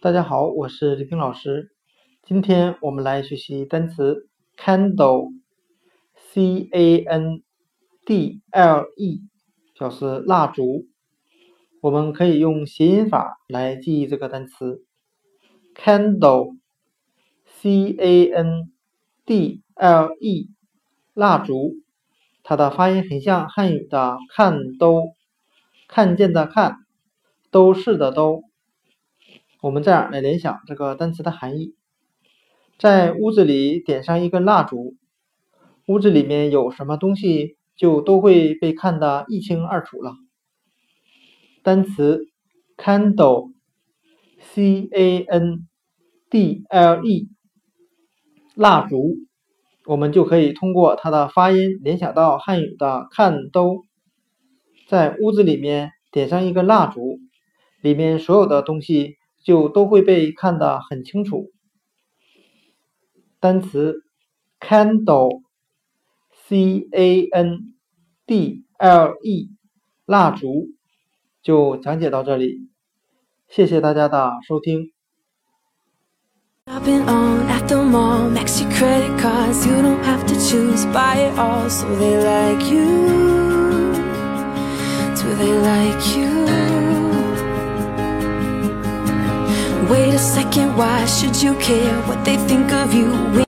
大家好，我是李冰老师。今天我们来学习单词 candle，c a n d l e，表示蜡烛。我们可以用谐音法来记忆这个单词 candle，c a n d l e，蜡烛。它的发音很像汉语的看都，看见的看，都是的都。我们这样来联想这个单词的含义：在屋子里点上一根蜡烛，屋子里面有什么东西就都会被看得一清二楚了。单词 candle，c a n d l e，蜡烛，我们就可以通过它的发音联想到汉语的看都。在屋子里面点上一根蜡烛，里面所有的东西。就都会被看得很清楚。单词 candle，c a n d l e，蜡烛，就讲解到这里，谢谢大家的收听。Wait a second, why should you care what they think of you?